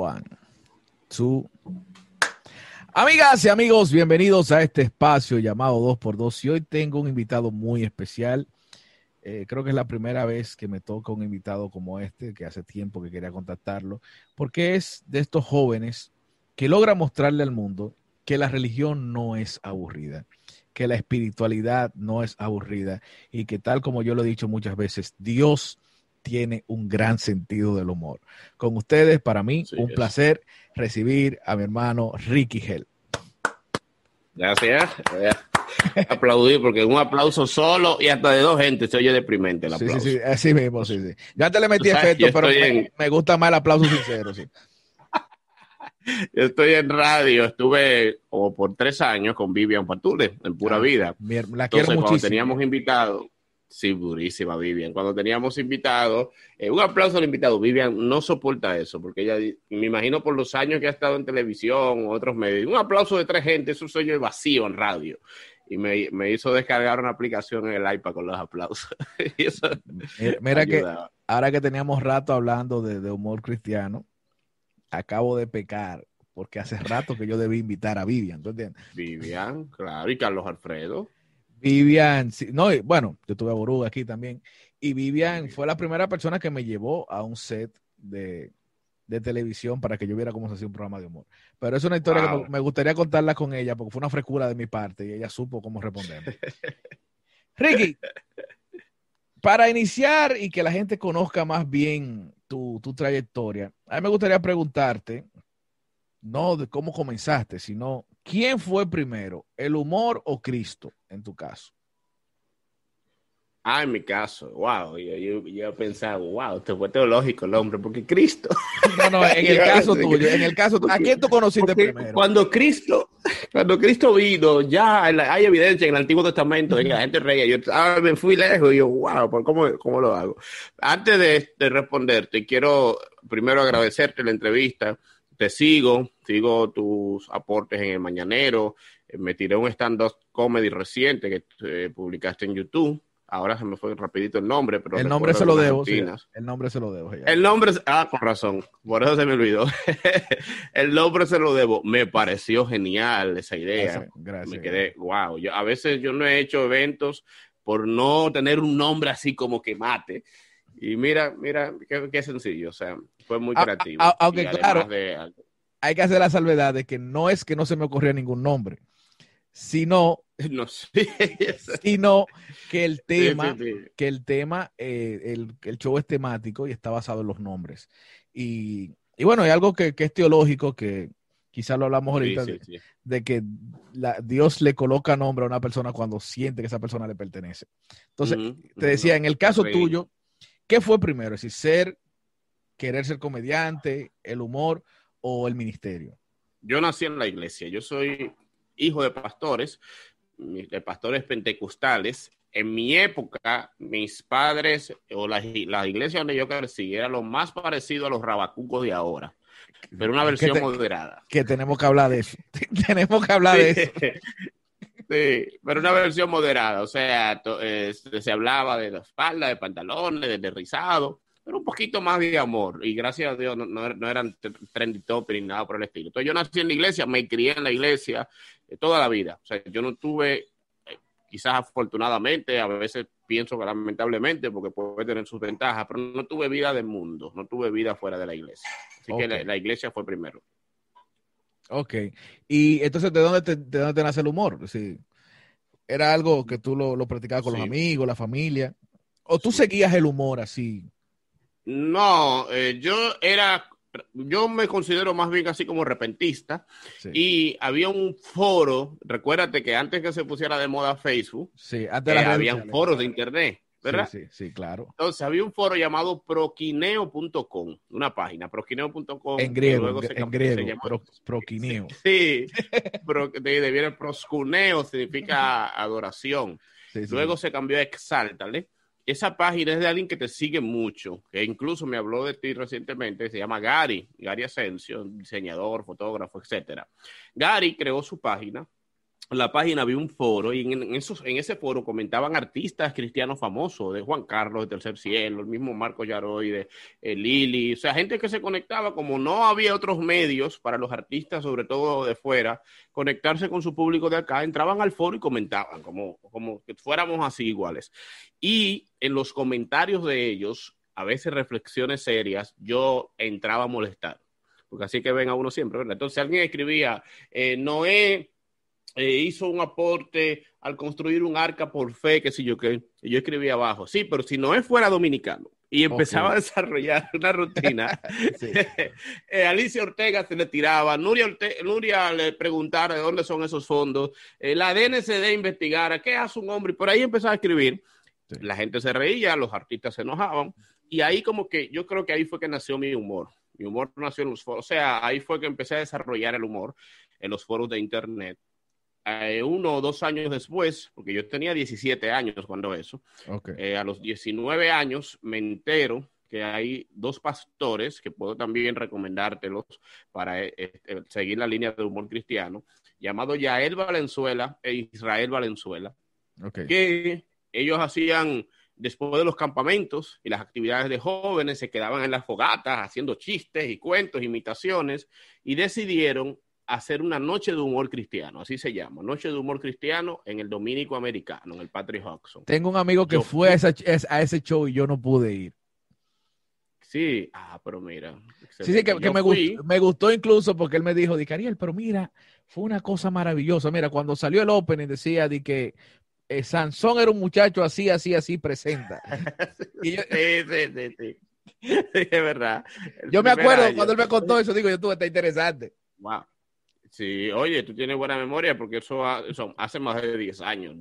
One. Amigas y amigos, bienvenidos a este espacio llamado 2x2. Y hoy tengo un invitado muy especial. Eh, creo que es la primera vez que me toca un invitado como este, que hace tiempo que quería contactarlo, porque es de estos jóvenes que logra mostrarle al mundo que la religión no es aburrida, que la espiritualidad no es aburrida y que tal como yo lo he dicho muchas veces, Dios tiene un gran sentido del humor. Con ustedes, para mí, Sí, un es. placer recibir a mi hermano Ricky Hell. Gracias. Aplaudir porque un aplauso solo y hasta de dos gente se oye deprimente el Sí, aplauso. sí, sí, así mismo, sí, sí. Yo antes le metí efecto, pero me, en- me gusta más el aplauso sincero, sí. Yo estoy en radio, estuve como por tres años con Vivian Patule en Pura Ah, Vida. La Entonces, quiero cuando muchísimo. teníamos invitados, sí, durísima Vivian. Cuando teníamos invitados, eh, un aplauso al invitado. Vivian no soporta eso, porque ella, me imagino por los años que ha estado en televisión o otros medios, un aplauso de tres gente, eso soy yo vacío en radio. Y me, me hizo descargar una aplicación en el iPad con los aplausos. Y eso Mira, mira que ahora que teníamos rato hablando de, de humor cristiano, acabo de pecar, porque hace rato que yo debí invitar a Vivian, ¿tú entiendes? Vivian, claro, y Carlos Alfredo. Vivian, no, y bueno, yo tuve a Boruga aquí también, y Vivian fue la primera persona que me llevó a un set de, de televisión para que yo viera cómo se hacía un programa de humor. Pero es una historia que Wow. me gustaría contarla con ella, porque fue una frescura de mi parte y ella supo cómo responder. Ricky, para iniciar y que la gente conozca más bien tu, tu trayectoria, a mí me gustaría preguntarte, no de cómo comenzaste, sino quién fue primero, el humor o Cristo, en tu caso. Ah, en mi caso, wow, yo, yo, yo he pensado, wow, este fue teológico el hombre, porque Cristo. No, no, en el caso tuyo, en el caso tuyo, ¿a quién tú conociste Porque primero? Cuando Cristo, cuando Cristo vino, ya la- hay evidencia en el Antiguo Testamento de que la gente reía. Yo ah, me fui lejos y yo, wow, ¿por ¿cómo, ¿cómo lo hago? Antes de, de responderte, quiero primero agradecerte la entrevista. Te sigo, sigo tus aportes en el Mañanero. Eh, Me tiré un stand-up comedy reciente que eh, publicaste en YouTube. Ahora se me fue rapidito el nombre, pero El nombre se lo debo, sí, el nombre se lo debo. ya. El nombre, ah, con razón, por eso se me olvidó. el nombre se lo debo. Me pareció genial esa idea. Gracias, gracias. Me quedé, wow. Yo, a veces yo no he hecho eventos por no tener un nombre así como que mate. Y mira, mira, qué, qué sencillo. O sea, fue muy A- a- creativo. a- aunque Y además claro, de- Hay que hacer la salvedad de que no es que no se me ocurrió ningún nombre, sino, no sino que el tema, sí, sí. que el tema, eh, el, el show es temático y está basado en los nombres. Y, y bueno, hay algo que, que es teológico, que quizás lo hablamos ahorita, de, que la- Dios le coloca nombre a una persona cuando siente que esa persona le pertenece. Entonces, te decía, en el caso tuyo, ¿qué fue primero? Es decir, ser, querer ser comediante, el humor o el ministerio. Yo nací en la iglesia. Yo soy hijo de pastores, de pastores pentecostales. En mi época, mis padres o la, la iglesia donde yo crecí era lo más parecido a los rabacucos de ahora, pero una ¿Qué versión te- moderada. que tenemos que hablar de eso. tenemos que hablar de eso. Sí, pero una versión moderada, o sea, to- eh, se se hablaba de la espalda, de pantalones, de, de rizado, pero un poquito más de amor. Y gracias a Dios no, no- no eran trendy top ni nada por el estilo. Entonces yo nací en la iglesia, me crié en la iglesia eh, toda la vida. O sea, yo no tuve, eh, quizás afortunadamente, a veces pienso que lamentablemente, porque puede tener sus ventajas, pero no tuve vida del mundo, no tuve vida fuera de la iglesia. Así que la, la iglesia fue primero. Ok. Y entonces, ¿de dónde te, de dónde te nace el humor? Sí. ¿Era algo que tú lo, lo practicabas con Sí. los amigos, la familia? ¿O tú seguías el humor así? No, eh, yo era yo me considero más bien así como repentista Sí, y había un foro, recuérdate que antes que se pusiera de moda Facebook, sí, antes eh, habían foros de internet, ¿verdad? Sí, sí, sí, claro. Entonces había un foro llamado proquineo.com, una página, proquineo.com. En griego, luego se en griego, se pro- proquineo. Sí, pro, de, viene proscuneo, significa adoración. Sí. Luego se cambió a Exáltale. Esa página es de alguien que te sigue mucho, que incluso me habló de ti recientemente, se llama Gary, Gary Asensio, diseñador, fotógrafo, etcétera. Gary creó su página. La página había un foro y en, en esos, en ese foro comentaban artistas cristianos famosos, de Juan Carlos, de Tercer Cielo, el mismo Marco Yaroy, de eh, Lili, o sea, gente que se conectaba, como no había otros medios para los artistas, sobre todo de fuera, conectarse con su público de acá, entraban al foro y comentaban, como, como que fuéramos así iguales. Y en los comentarios de ellos, a veces reflexiones serias, yo entraba a molestar, porque así que ven a uno siempre, ¿verdad? Entonces alguien escribía, eh, Noé eh, hizo un aporte al construir un arca por fe, que si yo qué, y yo escribía abajo, sí, pero si Noé fuera dominicano y empezaba Ok. a desarrollar una rutina, eh, Alicia Ortega se le tiraba, Nuria, Orte- Nuria le preguntara de dónde son esos fondos, eh, la DNCD investigara qué hace un hombre, y por ahí empezaba a escribir. Sí. La gente se reía, los artistas se enojaban, y ahí como que yo creo que ahí fue que nació mi humor. Mi humor nació en los foros, o sea, ahí fue que empecé a desarrollar el humor en los foros de internet. Eh, uno o dos años después, porque yo tenía 17 años cuando eso, eh, a los 19 años me entero que hay dos pastores que puedo también recomendártelos para eh, eh, seguir la línea de humor cristiano, llamado Yael Valenzuela e Israel Valenzuela, ok. que ellos hacían después de los campamentos y las actividades de jóvenes, se quedaban en las fogatas haciendo chistes y cuentos, imitaciones, y decidieron hacer una noche de humor cristiano, así se llama, noche de humor cristiano en el Dominico Americano, en el Patrick Hodgson. Tengo un amigo que Yo fue a, esa- a ese show y yo no pude ir. Sí, ah, pero mira. Sí, sí, que, me, gustó, me gustó incluso porque él me dijo, Dicariel, pero mira, fue una cosa maravillosa. Mira, cuando salió el opening decía de que eh, Sansón era un muchacho así, así, así, presenta. Y yo, Sí, sí, sí, sí. Sí, es verdad. El yo me acuerdo año. cuando él me contó eso, digo, yo tuve, está interesante. Wow. Sí, oye, tú tienes buena memoria porque eso, ha- eso hace más de 10 años,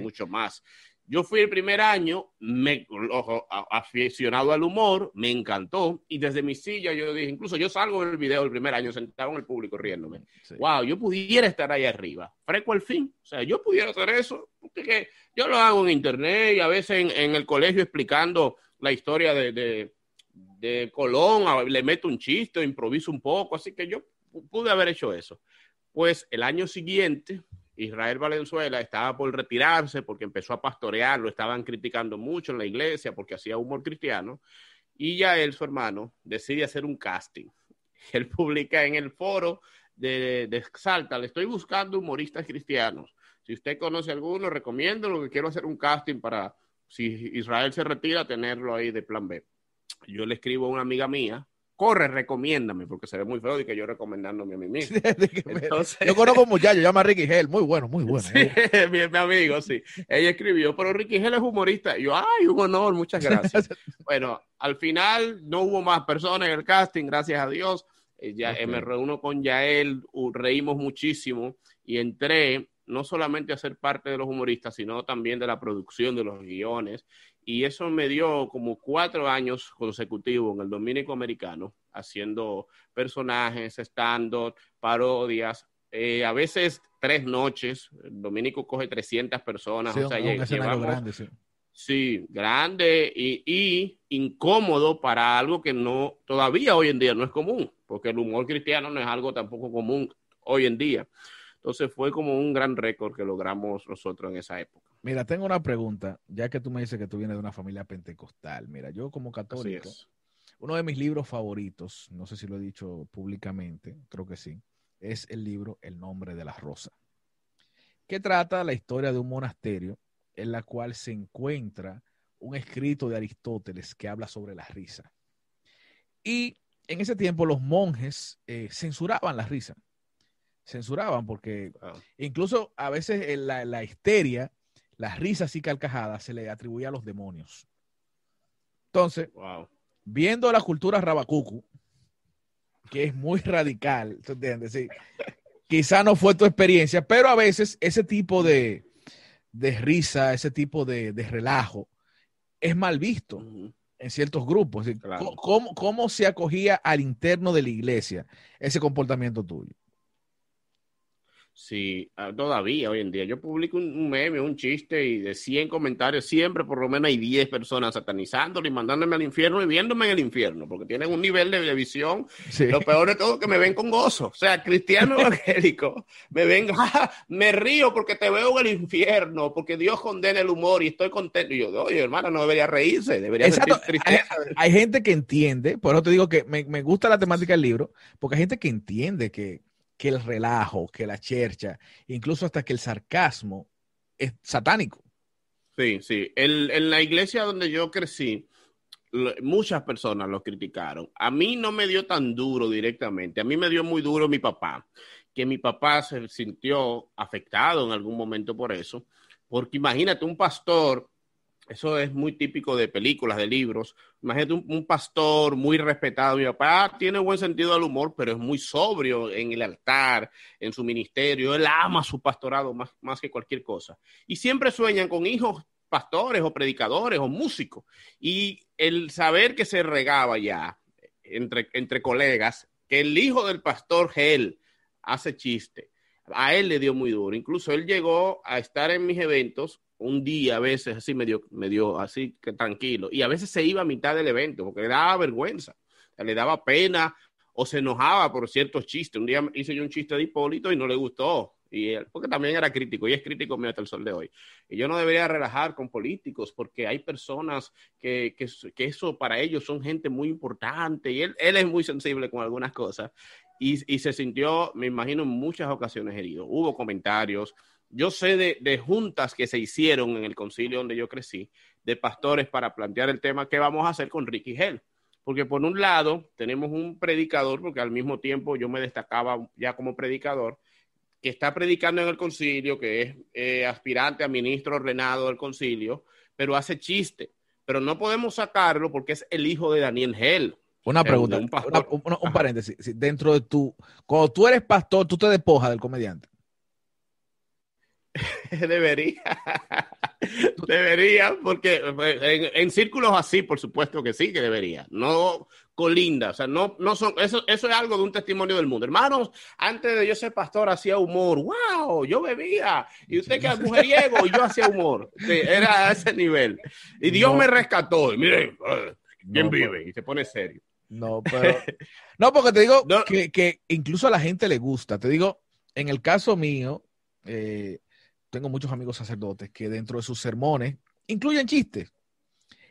mucho más. Yo fui el primer año, me, ojo, aficionado al humor, me encantó y desde mi silla yo dije, incluso yo salgo en el video el primer año sentado en el público riéndome. Sí. Wow, yo pudiera estar ahí arriba. Fresco al fin. O sea, yo pudiera hacer eso. Porque que yo lo hago en internet y a veces en, en el colegio explicando la historia de, de, de Colón. Le meto un chiste, improviso un poco. Así que yo pude haber hecho eso. Pues el año siguiente, Israel Valenzuela estaba por retirarse porque empezó a pastorear, lo estaban criticando mucho en la iglesia porque hacía humor cristiano. Y ya él, su hermano, decide hacer un casting. Él publica en el foro de, de Exalta, le estoy buscando humoristas cristianos. Si usted conoce alguno, recomiendo lo que quiero hacer un casting para, si Israel se retira, tenerlo ahí de plan B. Yo le escribo a una amiga mía, corre, recomiéndame, porque se ve muy feo de que yo recomendándome a mí mismo. Entonces, Yo conozco un muchacho, llama Ricky Hell, muy bueno, muy bueno. Sí, mi, mi amigo, sí. Ella escribió, pero Ricky Gel es humorista. Y yo, ay, un honor, muchas gracias. bueno, al final no hubo más personas en el casting, gracias a Dios. Eh, ya, eh, me reúno con Yael, uh, reímos muchísimo y entré no solamente a ser parte de los humoristas, sino también de la producción de los guiones. Y eso me dio como cuatro años consecutivos en el Dominico Americano, haciendo personajes, stand-up, parodias, eh, a veces tres noches. El Dominico coge 300 personas. Sí, o sea, un, llevamos- grande, sí. Sí, grande y, y incómodo para algo que no, todavía hoy en día no es común, porque el humor cristiano no es algo tampoco común hoy en día. Entonces fue como un gran récord que logramos nosotros en esa época. Mira, tengo una pregunta, ya que tú me dices que tú vienes de una familia pentecostal. Mira, yo como católico, uno de mis libros favoritos, no sé si lo he dicho públicamente, creo que sí, es el libro El nombre de la rosa, que trata la historia de un monasterio en la cual se encuentra un escrito de Aristóteles que habla sobre la risa. Y en ese tiempo los monjes eh, censuraban la risa, censuraban porque incluso a veces en la, la histeria, las risas y carcajadas se le atribuía a los demonios. Entonces, Wow. viendo la cultura rabacucu, que es muy radical, ¿tú entiendes? Sí. Quizá no fue tu experiencia, pero a veces ese tipo de, de risa, ese tipo de, de relajo, es mal visto en ciertos grupos. Claro. ¿cómo, cómo se acogía al interno de la iglesia ese comportamiento tuyo? Sí, ah, todavía hoy en día. Yo publico un, meme, un chiste y de 100 comentarios, siempre por lo menos hay 10 personas satanizándolo y mandándome al infierno y viéndome en el infierno, porque tienen un nivel de, visión. Sí. Lo peor de todo es que me ven con gozo. O sea, cristiano evangélico, me ven, "Ah, me río porque te veo en el infierno, porque Dios condena el humor y estoy contento. Y yo, oye, hermano, no debería reírse, debería Exacto. Hay, tristeza. hay gente que entiende, por eso te digo que me, me gusta la temática del libro, porque hay gente que entiende que, que el relajo, que la chercha, incluso hasta que el sarcasmo es satánico. Sí, sí. En la iglesia donde yo crecí, muchas personas lo criticaron. A mí no me dio tan duro directamente. A mí me dio muy duro mi papá, que mi papá se sintió afectado en algún momento por eso. Porque imagínate un pastor, eso es muy típico de películas, de libros. Imagínate un, pastor muy respetado. Mi papá tiene buen sentido del humor, pero es muy sobrio en el altar, en su ministerio. Él ama su pastorado más, más que cualquier cosa y siempre sueñan con hijos pastores o predicadores o músicos. Y el saber que se regaba ya entre, entre colegas, que el hijo del pastor Gel hace chiste, a él le dio muy duro. Incluso él llegó a estar en mis eventos un día, a veces así medio, medio así que tranquilo, y a veces se iba a mitad del evento porque le daba vergüenza, le daba pena o se enojaba por ciertos chistes. Un día hice yo un chiste de Hipólito y no le gustó. Y él, porque también era crítico y es crítico mío hasta el sol de hoy. Y yo no debería relajar con políticos porque hay personas que, que, que eso para ellos son gente muy importante y él, él es muy sensible con algunas cosas. Y, y, se sintió, me imagino, en muchas ocasiones herido. Hubo comentarios. Yo sé de, de, juntas que se hicieron en el concilio donde yo crecí, de pastores para plantear el tema que vamos a hacer con Ricky Hell porque por un lado tenemos un predicador, porque al mismo tiempo yo me destacaba ya como predicador, que está predicando en el concilio, que es eh, aspirante a ministro ordenado del concilio, pero hace chiste. Pero no podemos sacarlo porque es el hijo de Daniel Hell. Una pregunta, un, una, un, un paréntesis. Dentro de tu, cuando tú eres pastor, tú te despojas del comediante. Debería. debería, porque en, en, círculos así, por supuesto que sí, que debería. No colinda, o sea, no, no son, eso, eso es algo de un testimonio del mundo. Hermanos, antes de yo ser pastor hacía humor, wow, yo bebía, y usted que es mujeriego, yo hacía humor. Sí, era a ese nivel. Y Dios no. me rescató, y mire, ¿quién no, vive? Y se pone serio. No, pero, no, porque te digo no. que, que, incluso a la gente le gusta. Te digo, en el caso mío, eh, tengo muchos amigos sacerdotes que dentro de sus sermones incluyen chistes.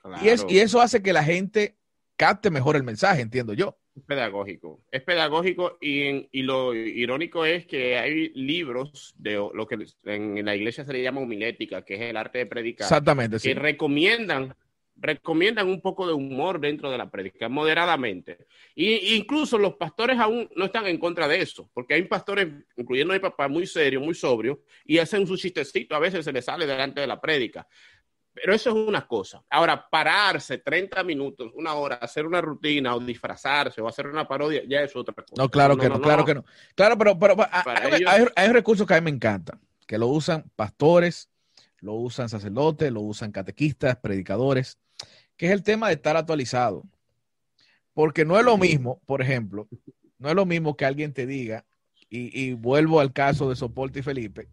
Claro. Y, es, y, eso hace que la gente capte mejor el mensaje, entiendo yo. Es pedagógico. Es pedagógico y, en, y, lo irónico es que hay libros de lo que en la iglesia se le llama homilética, que es el arte de predicar. Exactamente. Que sí. recomiendan recomiendan un poco de humor dentro de la prédica, moderadamente. Y incluso los pastores aún no están en contra de eso, porque hay pastores, incluyendo mi papá, muy serio, muy sobrio, y hacen su chistecito, a veces se les sale delante de la prédica. Pero eso es una cosa. Ahora, pararse 30 minutos, una hora, hacer una rutina o disfrazarse o hacer una parodia, ya es otra cosa. No, claro no, que no, no, claro que no. Claro, pero, pero hay, ellos... hay, hay recursos que a mí me encantan, que lo usan pastores, lo usan sacerdotes, lo usan catequistas, predicadores, que es el tema de estar actualizado. Porque no es lo mismo, por ejemplo, no es lo mismo que alguien te diga, y, y vuelvo al caso de Soporte y Felipe,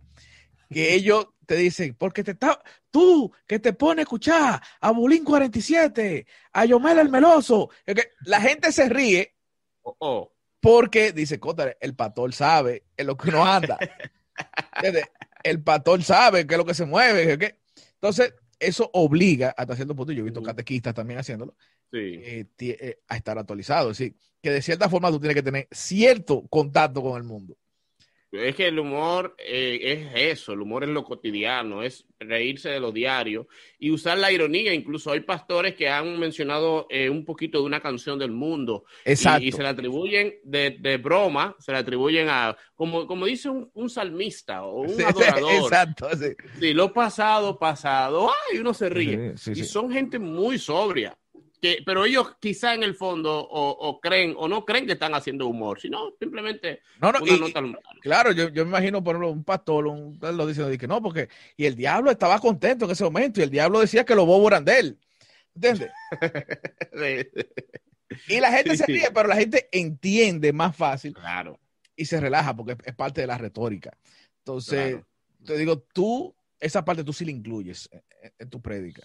que ellos te dicen, porque te está, tú que te pones a escuchar a Bulín 47, a Yomel el Meloso, que la gente se ríe oh, oh. porque dice, Cota, el pastor sabe en lo que uno anda. el pastor sabe qué es lo que se mueve. ¿qué? Entonces, eso obliga hasta cierto punto, yo he visto uh -huh. catequistas también haciéndolo, sí. eh, eh, a estar actualizado. Es decir, que de cierta forma tú tienes que tener cierto contacto con el mundo. Es que el humor eh, es eso, el humor es lo cotidiano, es reírse de lo diario y usar la ironía. Incluso hay pastores que han mencionado eh, un poquito de una canción del mundo Exacto. Y, y se le atribuyen de, de, broma, se le atribuyen a, como, como dice un, un salmista o un sí, adorador. Exacto, sí. sí. lo pasado, pasado, ay, uno se ríe. Sí, y son gente muy sobria. Que, pero ellos quizá en el fondo o, o creen o no creen que están haciendo humor, sino simplemente No, no, una y- nota y- al- claro, yo, yo me imagino, por ejemplo, un pastor, un lo diciendo que no, porque, y el diablo estaba contento en ese momento, y el diablo decía que los bobos eran de él. ¿Entiendes? Y la gente Sí, se sí. ríe, pero la gente entiende más fácil Claro, y se relaja porque es, parte de la retórica. Entonces, claro. te digo, tú, esa parte tú sí la incluyes en, en- en tu prédica.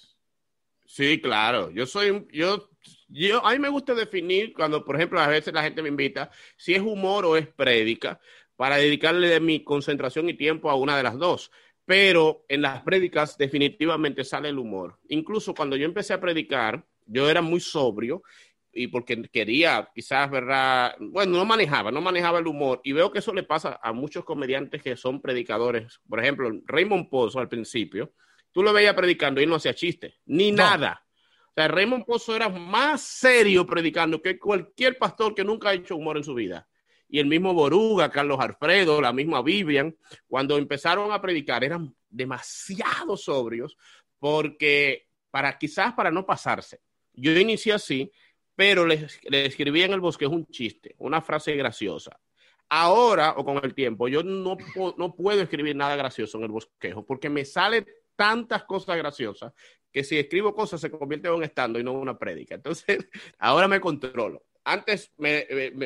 Sí, claro. Yo soy, yo, yo, a mí me gusta definir cuando, por ejemplo, a veces la gente me invita si es humor o es prédica para dedicarle mi concentración y tiempo a una de las dos. Pero en las prédicas definitivamente sale el humor. Incluso cuando yo empecé a predicar, yo era muy sobrio y porque quería, quizás, ¿verdad? Bueno, no manejaba, no manejaba el humor. Y veo que eso le pasa a muchos comediantes que son predicadores. Por ejemplo, Raymond Pozo al principio, tú lo veías predicando y no hacía chiste, ni No. nada. O sea, Raymond Pozo era más serio predicando que cualquier pastor que nunca ha hecho humor en su vida. Y el mismo Boruga, Carlos Alfredo, la misma Vivian, cuando empezaron a predicar eran demasiado sobrios porque para quizás para no pasarse. Yo inicié así, pero le, le escribí en el bosquejo un chiste, una frase graciosa. Ahora o con el tiempo, yo no, no puedo escribir nada gracioso en el bosquejo porque me salen tantas cosas graciosas que si escribo cosas se convierte en un estando y no en una prédica. Entonces, ahora me controlo. Antes me,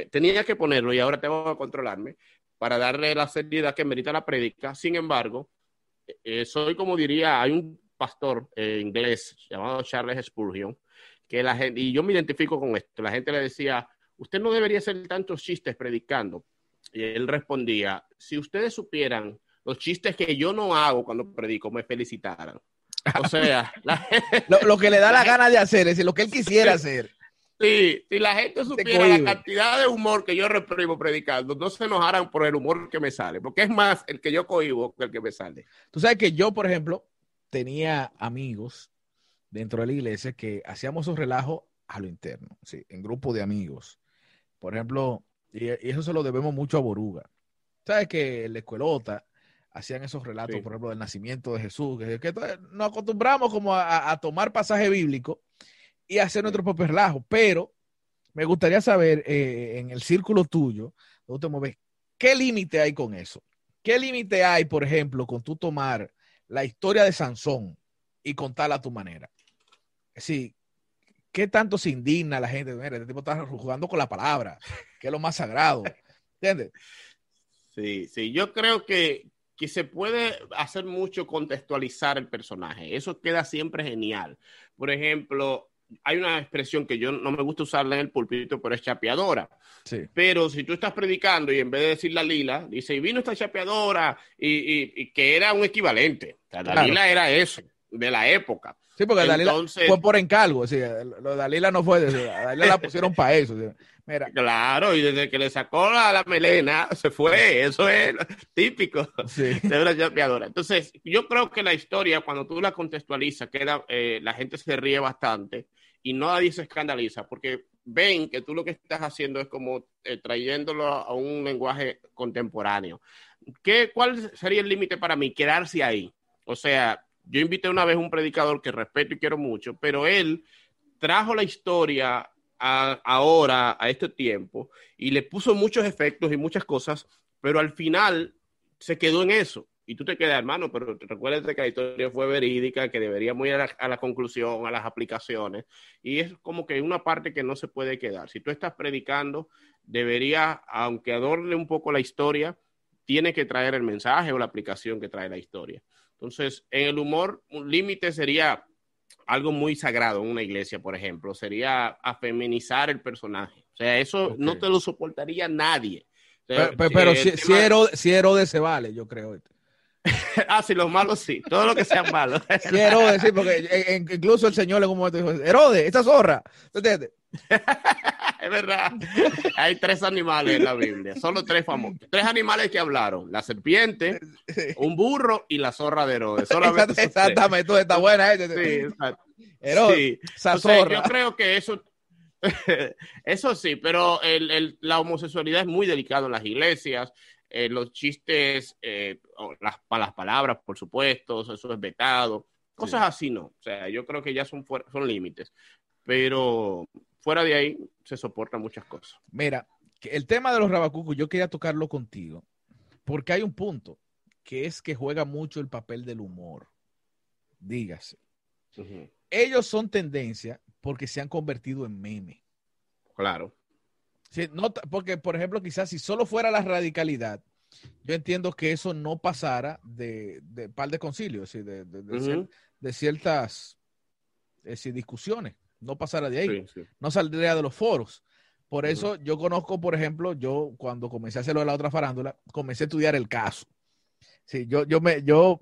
tenía que ponerlo y ahora tengo que controlarme para darle la seriedad que merita la prédica. Sin embargo, eh, soy como diría, hay un pastor eh, inglés llamado Charles Spurgeon, que la gente, y yo me identifico con esto, la gente le decía, usted no debería hacer tantos chistes predicando. Y él respondía, si ustedes supieran los chistes que yo no hago cuando predico, me felicitaran. O sea, la, Lo, lo que le da la gana de hacer, es decir, lo que él quisiera hacer. Sí, si la gente supiera la cantidad de humor que yo reprimo predicando, no se enojaran por el humor que me sale, porque es más el que yo cohibo que el que me sale. Tú sabes que yo, por ejemplo, tenía amigos dentro de la iglesia que hacíamos esos relajos a lo interno, sí, en grupo de amigos. Por ejemplo, y, y eso se lo debemos mucho a Boruga. Sabes que la escuelota hacían esos relatos, Sí. por ejemplo, del nacimiento de Jesús, que, que nos acostumbramos como a, a tomar pasaje bíblico y hacer nuestro propio relajo, pero me gustaría saber eh, en el círculo tuyo, donde te mueves, ¿qué límite hay con eso? ¿Qué límite hay, por ejemplo, con tú tomar la historia de Sansón y contarla a tu manera? Sí, ¿qué tanto se indigna la gente? Mira, este tipo está jugando con la palabra, que es lo más sagrado. ¿Entiendes? Sí, sí, yo creo que, que se puede hacer mucho contextualizar el personaje. Eso queda siempre genial. Por ejemplo, hay una expresión que yo no me gusta usarla en el púlpito, pero es chapeadora. Sí. Pero si tú estás predicando y en vez de decir la lila, dice, y vino esta chapeadora, y, y- y que era un equivalente. O sea, la Claro. lila era eso, de la época. Sí, porque Dalila Entonces- fue por encargo. sí, lo de Dalila no fue de a Dalila la pusieron para eso. Mira, Claro, y desde que le sacó la, la melena, se fue. Eso es típico sí. de una chapeadora. Entonces, yo creo que la historia, cuando tú la contextualizas, queda, eh, la gente se ríe bastante y nadie se escandaliza porque ven que tú lo que estás haciendo es como eh, trayéndolo a un lenguaje contemporáneo. ¿Qué, ¿Cuál sería el límite para mí? Quedarse ahí. O sea, yo invité una vez a un predicador que respeto y quiero mucho, pero él trajo la historia ahora, a este tiempo, y le puso muchos efectos y muchas cosas, pero al final se quedó en eso. Y tú te quedas, hermano, pero recuérdate que la historia fue verídica, que deberíamos ir a la, a conclusión, a las aplicaciones. Y es como que una parte que no se puede quedar. Si tú estás predicando, debería, aunque adorne un poco la historia, tiene que traer el mensaje o la aplicación que trae la historia. Entonces, en el humor, un límite sería algo muy sagrado en una iglesia, por ejemplo, sería afeminizar el personaje. O sea, eso no te lo soportaría nadie. O sea, Pero, pero- si, si Herodes, si Herodes se vale, yo creo. Ah, sí, los malos sí, todo lo que sea malo. Si Herodes, sí, porque incluso el Señor en un momento dijo, Herodes, esta zorra. ¿Tú entiendes? es verdad. Hay tres animales en la Biblia, solo tres famosos. Tres animales que hablaron: la serpiente, un burro y la zorra de Herodes. Solamente. Exactamente, tú está buena. ¿eh? Sí, exacto. Herodes, Sí. esa zorra. yo creo que eso, eso sí, pero el- el- la homosexualidad es muy delicado en las iglesias. eh, los chistes, eh, las, pa- las palabras, por supuesto, eso es vetado. Cosas así no. O sea, yo creo que ya son, son límites. pero fuera de ahí se soportan muchas cosas. Mira, el tema de los rabacucos, yo quería tocarlo contigo, porque hay un punto, que es que juega mucho el papel del humor. Dígase. Ellos son tendencia porque se han convertido en meme. Claro. Sí, no, t- porque, por ejemplo, quizás si solo fuera la radicalidad, yo entiendo que eso no pasara de, de par de concilios, de, de- de Ujú. cier- de ciertas eh, discusiones. No pasara de ahí. Sí, sí. no saldría de los foros. Por eso yo conozco, por ejemplo, yo cuando comencé a hacerlo de la otra farándula, comencé a estudiar el caso. Sí, yo, yo me, yo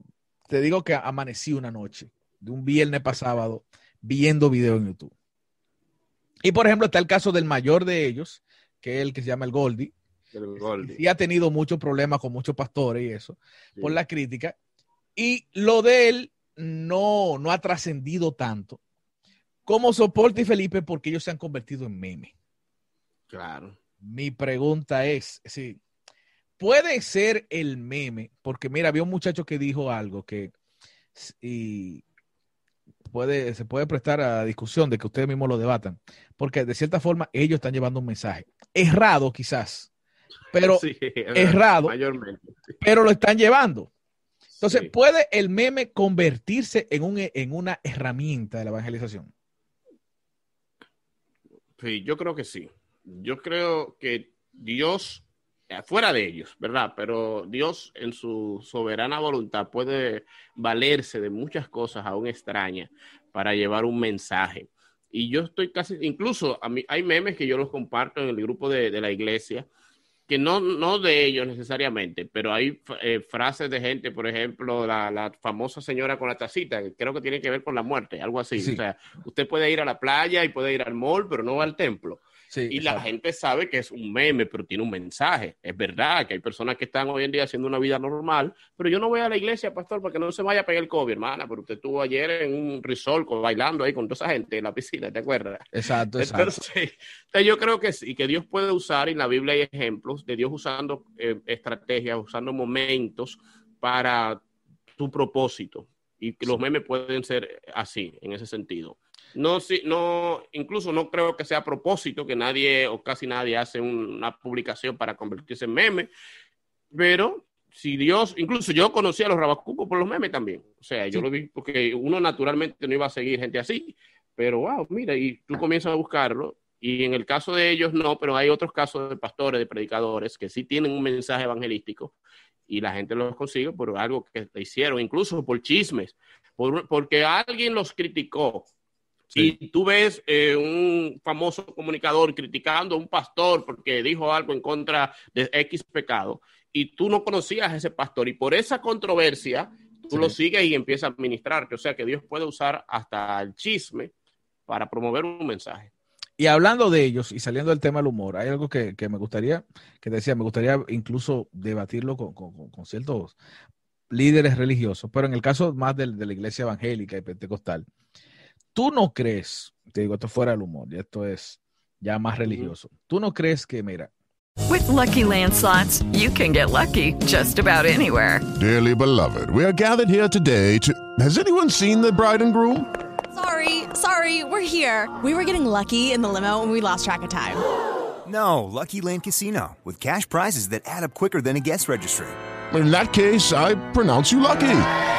te digo que amanecí una noche, de un viernes para sábado, viendo videos en YouTube. Y por ejemplo, está el caso del mayor de ellos, que es el que se llama el Goldie. El Goldie. Y ha tenido muchos problemas con muchos pastores y eso, Sí. por la crítica. Y lo de él no, no ha trascendido tanto como Soporte y Felipe porque ellos se han convertido en meme. Claro. Mi pregunta es, sí, puede ser el meme, porque mira, había un muchacho que dijo algo que y puede, se puede prestar a discusión de que ustedes mismos lo debatan, porque de cierta forma ellos están llevando un mensaje errado quizás, pero, Sí, errado. Mayormente. pero lo están llevando. Entonces, Sí. ¿puede el meme convertirse en, un, en una herramienta de la evangelización? Sí, yo creo que sí. Yo creo que Dios, eh, fuera de ellos, ¿verdad? Pero Dios en su soberana voluntad puede valerse de muchas cosas aún extrañas para llevar un mensaje. Y yo estoy casi, incluso a mí, hay memes que yo los comparto en el grupo de, de la iglesia, que no, no de ellos necesariamente, pero hay eh, frases de gente, por ejemplo, la, la famosa señora con la tacita, que creo que tiene que ver con la muerte, algo así. Sí. O sea, usted puede ir a la playa y puede ir al mall, pero no va al templo. Sí, Y la gente sabe que es un meme, pero tiene un mensaje. Es verdad que hay personas que están hoy en día haciendo una vida normal, pero yo no voy a la iglesia, pastor, para que no se vaya a pegar el COVID, hermana, pero usted estuvo ayer en un resort bailando ahí con toda esa gente en la piscina, ¿te acuerdas? Exacto, exacto. Entonces, entonces yo creo que sí, que Dios puede usar, y en la Biblia hay ejemplos de Dios usando eh, estrategias, usando momentos para tu propósito. Y que los memes pueden ser así, en ese sentido. No, sí, no, incluso no creo que sea a propósito que nadie o casi nadie hace un- una publicación para convertirse en meme, pero si Dios, incluso yo conocí a los rabacucos por los memes también. O sea, yo Sí. lo vi porque uno naturalmente no iba a seguir gente así, pero wow, mira, y tú comienzas a buscarlo. Y en el caso de ellos no, pero hay otros casos de pastores, de predicadores que sí tienen un mensaje evangelístico y la gente los consigue por algo que hicieron, incluso por chismes, por, porque alguien los criticó. Sí. Y tú ves eh, un famoso comunicador criticando a un pastor porque dijo algo en contra de X pecado y tú no conocías a ese pastor y por esa controversia tú Sí. lo sigues y empiezas a ministrarte. O sea que Dios puede usar hasta el chisme para promover un mensaje. Y hablando de ellos y saliendo del tema del humor, hay algo que, que me gustaría, que decía, me gustaría incluso debatirlo con, con- con ciertos líderes religiosos, pero en el caso más del- de, la iglesia evangélica y pentecostal, ¿tú no crees, te digo, esto fuera del humor, y esto es ya más religioso, ¿tú no crees que, mira, With Lucky Land slots, you can get lucky just about anywhere. Dearly beloved, we are gathered here today to. Has anyone seen the bride and groom? Sorry, sorry, we're here. We were getting lucky in the limo and we lost track of time. No, Lucky Land Casino, with cash prizes that add up quicker than a guest registry. In that case, I pronounce you lucky.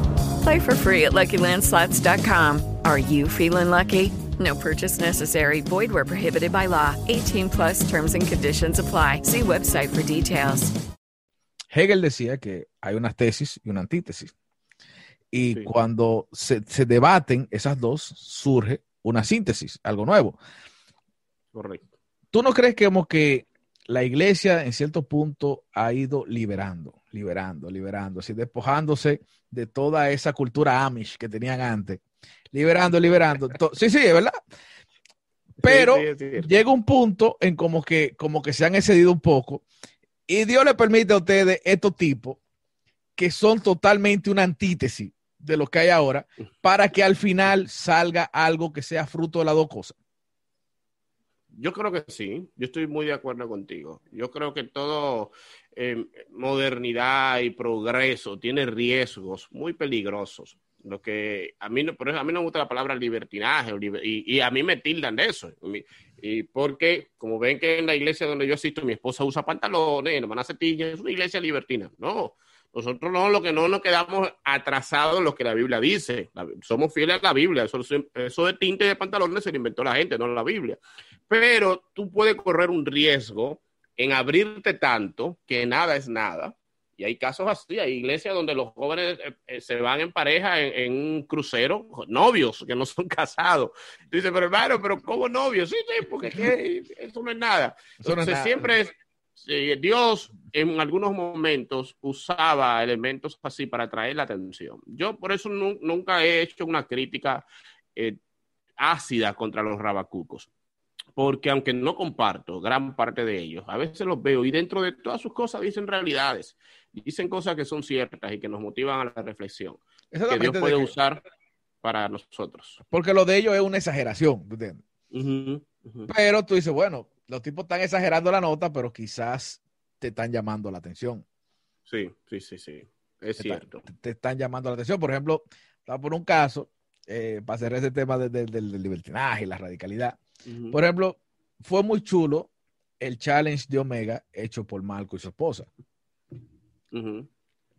Play for free at LuckyLandSlots.com. Are you feeling lucky? No purchase necessary. Void where prohibited by law. 18 plus terms and conditions apply. See website for details. Hegel decía que hay una tesis y una antítesis. Y Sí. cuando se, se debaten esas dos, surge una síntesis, algo nuevo. Correcto. ¿Tú no crees que como que la iglesia en cierto punto ha ido liberando, liberando, liberando, así despojándose de toda esa cultura Amish que tenían antes? Liberando, liberando. Sí, sí, es verdad. Pero sí, llega un punto en como que, como que se han excedido un poco y Dios le permite a ustedes estos tipos que son totalmente una antítesis de lo que hay ahora para que al final salga algo que sea fruto de las dos cosas. Yo creo que sí, yo estoy muy de acuerdo contigo. Yo creo que todo eh, modernidad y progreso tiene riesgos muy peligrosos. Lo que a mí no, por a mí no me gusta la palabra libertinaje y, a mí me tildan de eso. Y porque, como ven que en la iglesia donde yo asisto, mi esposa usa pantalones, hermana cepilla, es una iglesia libertina. No, nosotros no, lo que no nos quedamos atrasados en lo que la Biblia dice. Somos fieles a la Biblia. Eso, eso de tinte de pantalones se lo inventó la gente, no la Biblia. Pero tú puedes correr un riesgo en abrirte tanto que nada es nada. Y hay casos así, hay iglesias donde los jóvenes eh, eh, se van en pareja en, en un crucero, novios que no son casados. Tú dices, pero hermano, pero ¿cómo novios? Sí, sí, porque que eso no es nada. Eso no es Entonces, nada. siempre es, Dios en algunos momentos usaba elementos así para atraer la atención. Yo por eso nu- nunca he hecho una crítica eh, ácida contra los rabacucos. Porque aunque no comparto gran parte de ellos, a veces los veo y dentro de todas sus cosas dicen realidades, dicen cosas que son ciertas y que nos motivan a la reflexión, que Dios de puede que- usar para nosotros. porque lo de ellos es una exageración, ¿tú entiendes? Pero tú dices, bueno, los tipos están exagerando la nota, pero quizás te están llamando la atención. Sí, sí, sí, sí, es te, cierto. Te, te están llamando la atención. Por ejemplo, estaba por un caso, eh, para cerrar ese tema de- de- del del libertinaje y la radicalidad. Por ejemplo, fue muy chulo el challenge de Omega hecho por Marco y su esposa.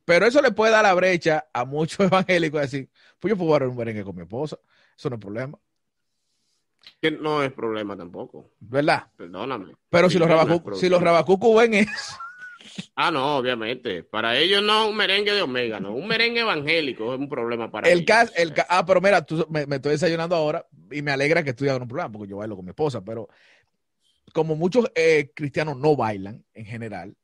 Pero eso le puede dar la brecha a muchos evangélicos y decir, pues yo puedo jugar un merengue con mi esposa. Eso no es problema, Que no es problema tampoco, ¿verdad? perdóname. Pero si los, rabacu- si los rabacucos ven eso, Ah, no, obviamente. Para ellos no un merengue de Omega, no. Un merengue evangélico es un problema para el ellos. caso, el ca- ah, pero mira, tú, me, me estoy desayunando ahora y me alegra que hagas un problema porque yo bailo con mi esposa, pero como muchos eh, cristianos no bailan en general,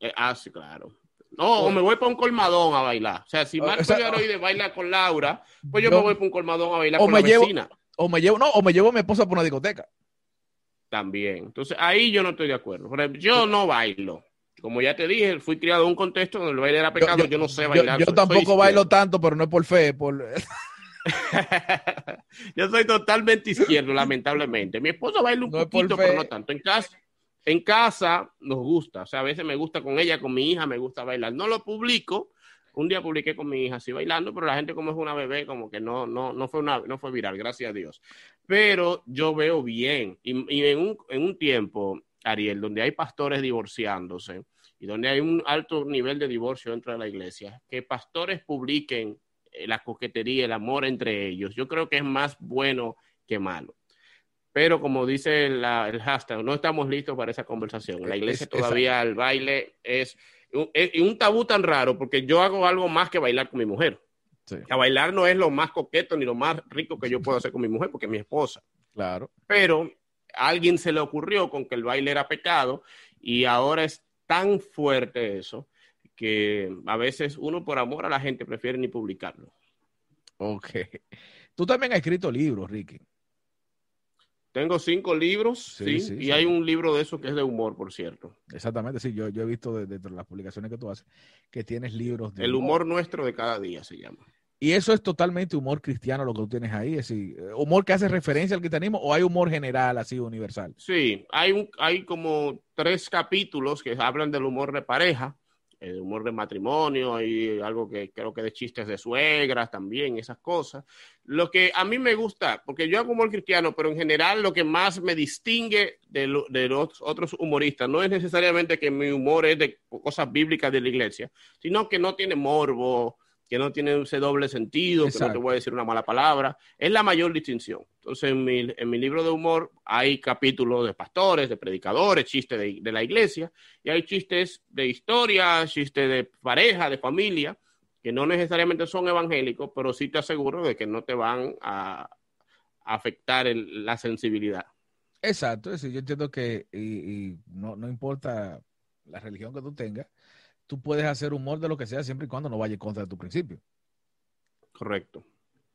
Eh, ah, sí, claro. No, o me voy para un colmadón a bailar. O sea, si Marco o sea, Yaroide baila con Laura, pues yo, yo- me voy para un colmadón a bailar o con me la llevo- vecina. o me llevo, no, o me llevo a mi esposa por una discoteca. También. Entonces, ahí yo no estoy de acuerdo. Yo no bailo. Como ya te dije, fui criado en un contexto donde el baile era pecado. Yo, no sé bailar. Yo, tampoco bailo tanto, pero no es por fe, por yo soy totalmente izquierdo, lamentablemente. Mi esposa baila un No poquito, pero no tanto. En casa, en casa nos gusta. O sea, a veces me gusta con ella, con mi hija, me gusta bailar. No lo publico. Un día publiqué con mi hija así bailando, pero la gente como es una bebé, como que no, no, no fue una, no fue viral, gracias a Dios. Pero yo veo bien. Y, y en, un, en un tiempo, Ariel, donde hay pastores divorciándose y donde hay un alto nivel de divorcio dentro de la iglesia, que pastores publiquen eh, la coquetería, el amor entre ellos, yo creo que es más bueno que malo. Pero como dice la- el hashtag, no estamos listos para esa conversación. La iglesia Es- todavía el baile es un, es un tabú tan raro porque yo hago algo más que bailar con mi mujer. Sí, A bailar no es lo más coqueto ni lo más rico que yo puedo hacer con mi mujer porque es mi esposa claro. pero a alguien se le ocurrió con que el baile era pecado y ahora es tan fuerte eso que a veces uno por amor a la gente prefiere ni publicarlo. Ok. Tú también has escrito libros, Ricky. Tengo cinco libros, Sí, sí, sí, y sí. hay un libro de eso que es de humor, por cierto. Exactamente, sí, yo, yo he visto de- dentro de las publicaciones que tú haces que tienes libros de El humor nuestro de cada día se llama. Y eso es totalmente humor cristiano lo que tú tienes ahí, es decir, eh, humor que hace referencia al cristianismo o hay humor general así universal. Sí, hay, un, hay como tres capítulos que hablan del humor de pareja, el humor de matrimonio, hay algo que creo que de chistes de suegras también, esas cosas. Lo que a mí me gusta, porque yo hago humor cristiano, pero en general lo que más me distingue de, lo- de los otros humoristas no es necesariamente que mi humor es de cosas bíblicas de la iglesia, sino que no tiene morbo, que no tiene ese doble sentido, que no te voy a decir una mala palabra. Es la mayor distinción. Entonces, en mi, en mi libro de humor hay capítulos de pastores, de predicadores, chistes de, de la iglesia, y hay chistes de historia, chistes de pareja, de familia, que no necesariamente son evangélicos, pero sí te aseguro de que no te van a, a afectar el- la sensibilidad. Exacto, es decir, yo entiendo que y, y no, no importa la religión que tú tengas, tú puedes hacer humor de lo que sea siempre y cuando no vaya contra tu principio. Correcto,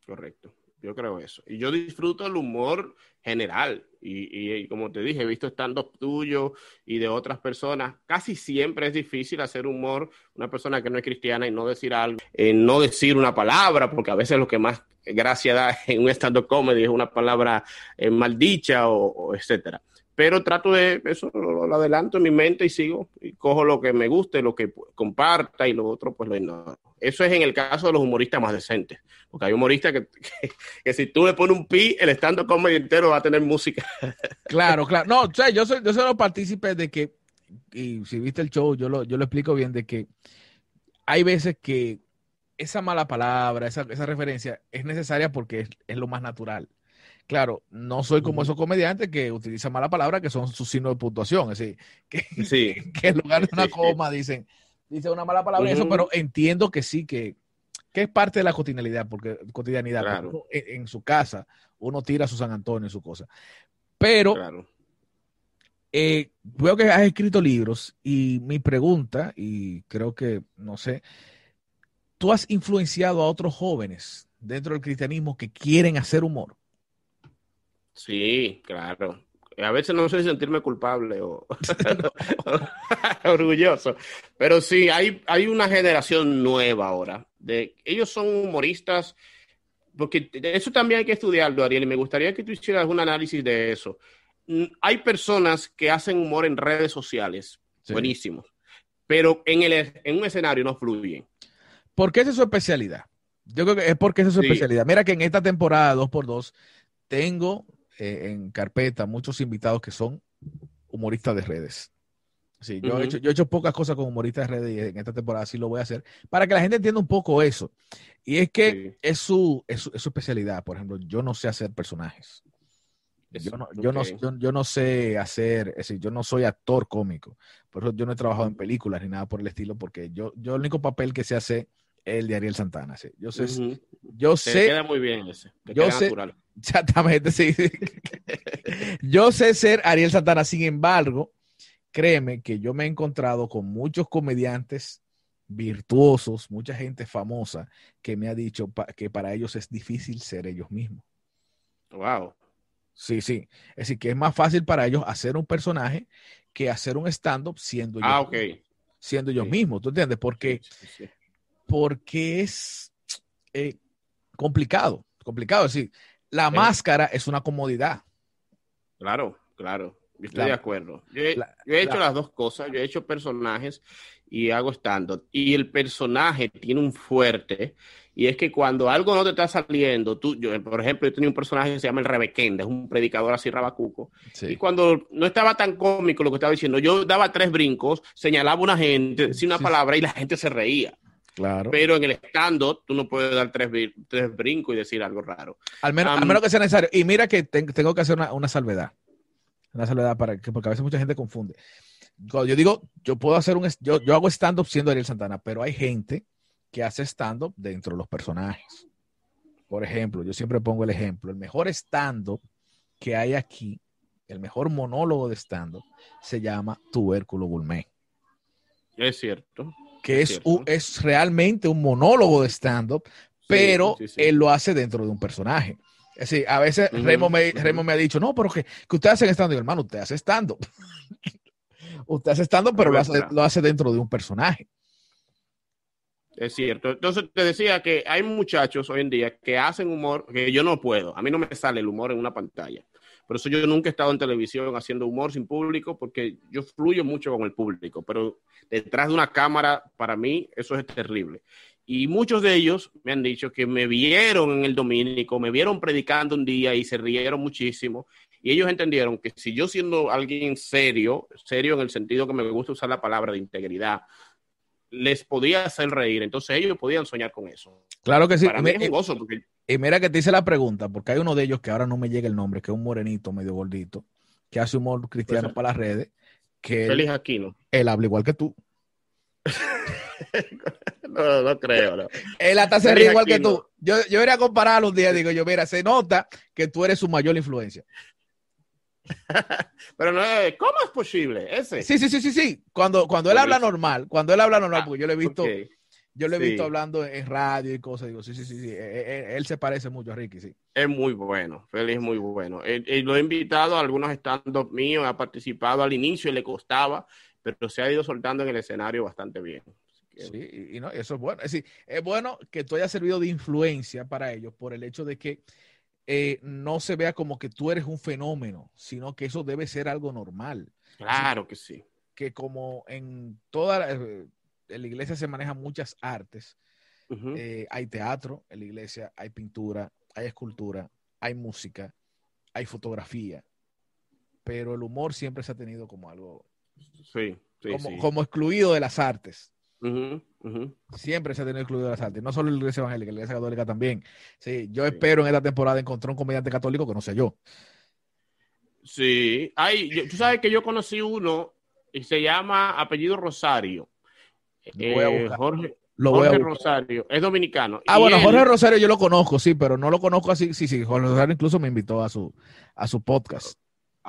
correcto. Yo creo eso. Y yo disfruto el humor general. Y, y, como te dije, he visto stand-up tuyo y de otras personas. Casi siempre es difícil hacer humor una persona que no es cristiana y no decir algo, eh, no decir una palabra, porque a veces lo que más gracia da en un stand-up comedy es una palabra eh, maldicha o, o etcétera pero trato de eso lo, adelanto en mi mente y sigo y cojo lo que me guste, lo que comparta y lo otro pues lo ignoro. Eso es en el caso de los humoristas más decentes, porque hay humoristas que, que, que si tú le pones un pi, el estando comedy entero va a tener música. Claro, claro. No, o sea, yo soy, yo soy los partícipes de que, y si viste el show, yo lo, yo lo explico bien, de que hay veces que esa mala palabra, esa, esa referencia es necesaria porque es, es lo más natural. Claro, no soy como esos comediantes que utilizan mala palabra, que son sus signos de puntuación. Es decir, que, sí. que en lugar de una coma dicen, dicen una mala palabra, uh -huh. eso, pero entiendo que sí, que, que, es parte de la cotidianidad, porque cotidianidad, claro. porque en, en, su casa uno tira su San Antonio y su cosa. Pero claro. eh, veo que has escrito libros y mi pregunta, y creo que, no sé, tú has influenciado a otros jóvenes dentro del cristianismo que quieren hacer humor. Sí, claro. A veces no sé sentirme culpable o orgulloso, pero sí, hay, hay una generación nueva ahora. De, ellos son humoristas, porque eso también hay que estudiarlo, Ariel, y me gustaría que tú hicieras un análisis de eso. Hay personas que hacen humor en redes sociales, sí. buenísimos, pero en, el, en un escenario no fluyen. ¿Por qué esa es su especialidad? Yo creo que es porque esa es su sí. especialidad. Mira que en esta temporada 2x2 tengo eh, en carpeta muchos invitados que son humoristas de redes. Sí, yo, uh -huh. he hecho, yo he hecho pocas cosas con humoristas de redes y en esta temporada sí lo voy a hacer para que la gente entienda un poco eso. Y es que sí. es, su, es, su, es, su, especialidad. Por ejemplo, yo no sé hacer personajes. Yo no, yo, no, yo, yo, no sé hacer, es decir, yo no soy actor cómico. Por eso yo no he trabajado en películas ni nada por el estilo, porque yo, yo el único papel que sé hacer es el de Ariel Santana. ¿sí? Yo sé, uh -huh. yo Te sé. queda muy bien ese. Te yo queda sé, natural. Exactamente, sí. yo sé ser Ariel Santana, sin embargo, créeme que yo me he encontrado con muchos comediantes virtuosos, mucha gente famosa que me ha dicho pa que para ellos es difícil ser ellos mismos. Wow. Sí, sí. Es decir, que es más fácil para ellos hacer un personaje que hacer un stand-up siendo, ah, ellos, okay. siendo ellos sí. mismos. ¿Tú entiendes? Porque, sí, sí, porque es eh, complicado. Complicado. Es decir, la máscara es una comodidad. Claro, claro. Yo estoy la, de acuerdo. Yo he, la, yo he hecho la, las dos cosas. Yo he hecho personajes y hago stand-up. Y el personaje tiene un fuerte. Y es que cuando algo no te está saliendo, tú, yo, por ejemplo, yo tenía un personaje que se llama el Rebequenda, es un predicador así rabacuco. Sí. Y cuando no estaba tan cómico lo que estaba diciendo, yo daba tres brincos, señalaba a una gente, decía una sí. palabra y la gente se reía. Claro. Pero en el stand-up tú no puedes dar tres, tres, brincos y decir algo raro. Al menos, um, al menos que sea necesario. Y mira que te, tengo que hacer una, una, salvedad. Una salvedad para que, porque a veces mucha gente confunde. Cuando yo digo, yo puedo hacer un, yo, yo hago stand-up siendo Ariel Santana, pero hay gente que hace stand-up dentro de los personajes. Por ejemplo, yo siempre pongo el ejemplo, el mejor stand-up que hay aquí, el mejor monólogo de stand-up, se llama Tubérculo Gourmet. Es cierto. Que es, un, es realmente un monólogo de stand-up, pero sí, sí, sí. él lo hace dentro de un personaje. Es decir, a veces uh -huh. Remo, me, Remo, me, ha dicho, no, pero que, que usted hace stand-up. Hermano, usted hace stand-up. usted hace stand-up, pero lo hace, lo hace dentro de un personaje. Es cierto. Entonces te decía que hay muchachos hoy en día que hacen humor que yo no puedo. A mí no me sale el humor en una pantalla. Por eso yo nunca he estado en televisión haciendo humor sin público porque yo fluyo mucho con el público. Pero detrás de una cámara, para mí, eso es terrible. Y muchos de ellos me han dicho que me vieron en el Domínico, me vieron predicando un día y se rieron muchísimo. Y ellos entendieron que si yo siendo alguien serio, serio en el sentido que me gusta usar la palabra de integridad, les podía hacer reír. Entonces ellos podían soñar con eso. Claro que sí. Para mí es gozo porque... Y mira que te hice la pregunta, porque hay uno de ellos que ahora no me llega el nombre, que es un morenito medio gordito, que hace humor cristiano pues, para las redes. Que Félix Aquino. Él habla igual que tú. no, no creo, no. Él hasta se ríe igual que tú. Yo, yo iría a comparar los días, digo yo, mira, se nota que tú eres su mayor influencia. Pero no, ¿cómo es posible ese? Sí, sí, sí, sí, sí. Cuando, cuando él habla normal, cuando él habla normal, ah, porque yo lo he visto, okay. Yo lo he Sí. visto hablando en radio y cosas. Digo, sí, sí, sí, sí. eh, eh, Él, se parece mucho a Ricky, sí. Es muy bueno, Félix es muy bueno. Eh, eh, lo he invitado a algunos stand-up míos, ha participado al inicio y le costaba, pero se ha ido soltando en el escenario bastante bien. Sí, y, y no, eso es bueno. Es decir, es bueno que tú hayas servido de influencia para ellos por el hecho de que eh, no se vea como que tú eres un fenómeno, sino que eso debe ser algo normal. Claro que sí. Que como en toda la, eh, en la iglesia se manejan muchas artes, eh, hay teatro en la iglesia, hay pintura, hay escultura, hay música, hay fotografía, pero el humor siempre se ha tenido como algo, Sí, sí, como, sí. como excluido de las artes. Ujú. Siempre se ha tenido excluido de las artes, no solo la iglesia evangélica, la iglesia católica también. Sí, yo espero en esta temporada encontrar un comediante católico que no sea yo. Sí, yo- tú sabes que yo conocí uno y se llama apellido Rosario. Lo voy a Eh. Jorge, Lo voy a Jorge buscar. Rosario, es dominicano. Ah, Y bueno, él- Jorge Rosario yo lo conozco, sí, pero no lo conozco así. Sí, sí, Jorge Rosario incluso me invitó a su, a su podcast.